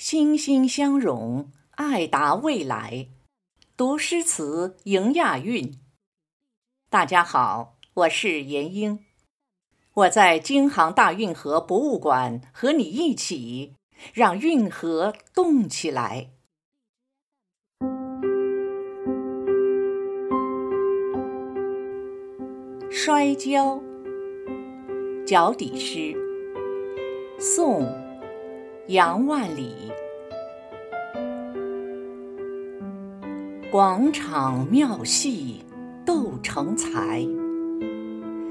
心心相融，爱达未来。读诗词，迎亚运。大家好，我是闫英，我在京杭大运河博物馆和你一起，让运河动起来。摔跤，脚底诗，宋，杨万里。广场妙戏斗成才，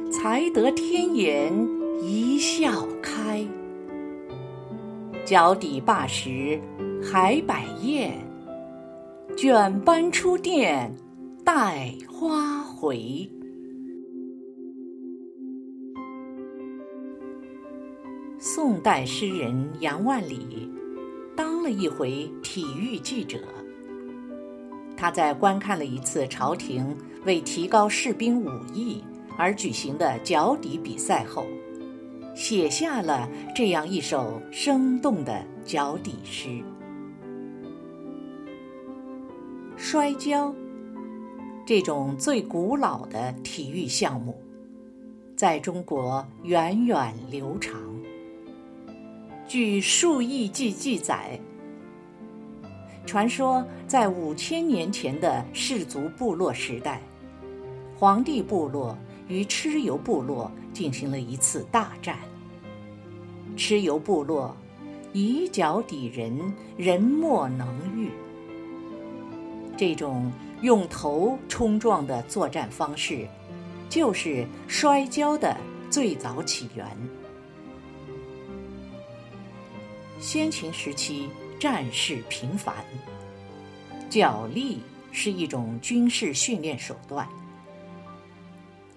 才得天颜一笑开。脚底罢时还摆宴，卷班出殿带花回。宋代诗人杨万里当了一回体育记者。他在观看了一次朝廷为提高士兵武艺而举行的脚底比赛后，写下了这样一首生动的脚底诗：摔跤，这种最古老的体育项目，在中国源远流长。据数亿记记载，传说在五千年前的氏族部落时代，黄帝部落与蚩尤部落进行了一次大战。蚩尤部落以脚抵人，人莫能御。这种用头冲撞的作战方式，就是摔跤的最早起源。先秦时期，战事频繁，角力是一种军事训练手段。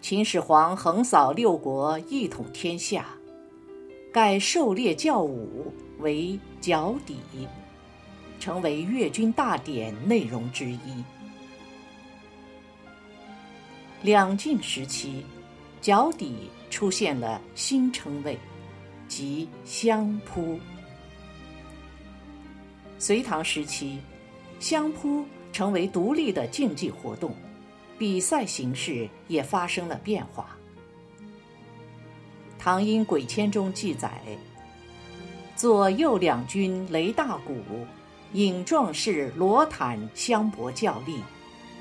秦始皇横扫六国，一统天下，改狩猎教武为脚底，成为阅军大典内容之一。两晋时期，脚底出现了新称谓，即相扑。隋唐时期，相扑成为独立的竞技活动，比赛形式也发生了变化。《唐音鬼签》中记载：左右两军擂大鼓，引壮士罗坦相搏较力，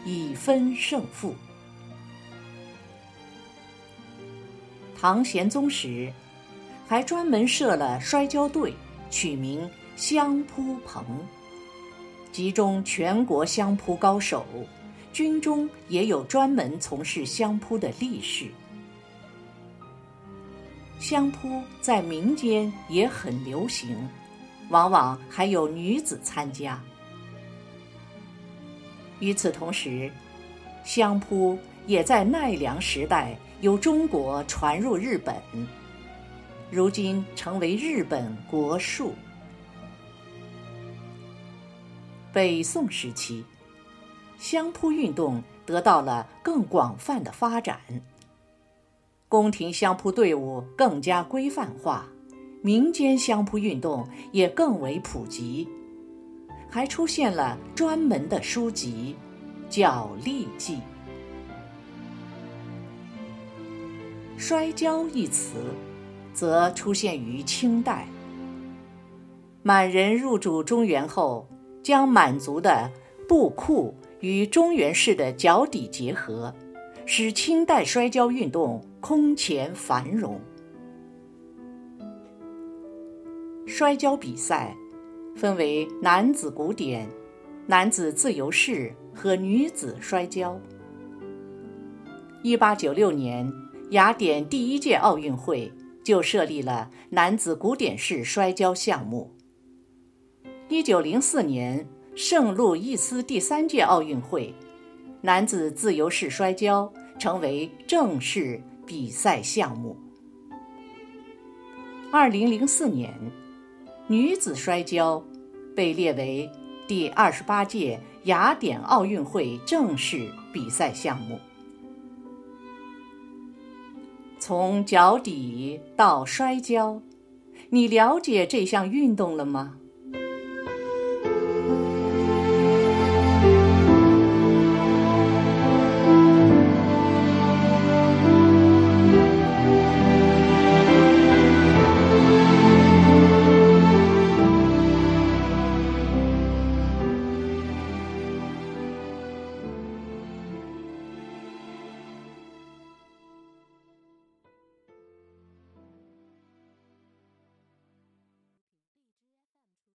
以分胜负。唐玄宗时，还专门设了摔跤队，取名。相扑棚，集中全国相扑高手，军中也有专门从事相扑的力士。相扑在民间也很流行，往往还有女子参加。与此同时，相扑也在奈良时代由中国传入日本，如今成为日本国术。北宋时期，相扑运动得到了更广泛的发展，宫廷相扑队伍更加规范化，民间相扑运动也更为普及，还出现了专门的书籍《脚力记》。摔跤一词，则出现于清代，满人入主中原后。将满族的布库与中原式的脚底结合，使清代摔跤运动空前繁荣。摔跤比赛分为男子古典、男子自由式和女子摔跤。一八九六年，雅典第一届奥运会就设立了男子古典式摔跤项目。一九零四年，圣路易斯第三届奥运会，男子自由式摔跤成为正式比赛项目。二零零四年，女子摔跤被列为第二十八届雅典奥运会正式比赛项目。从脚底到摔跤，你了解这项运动了吗？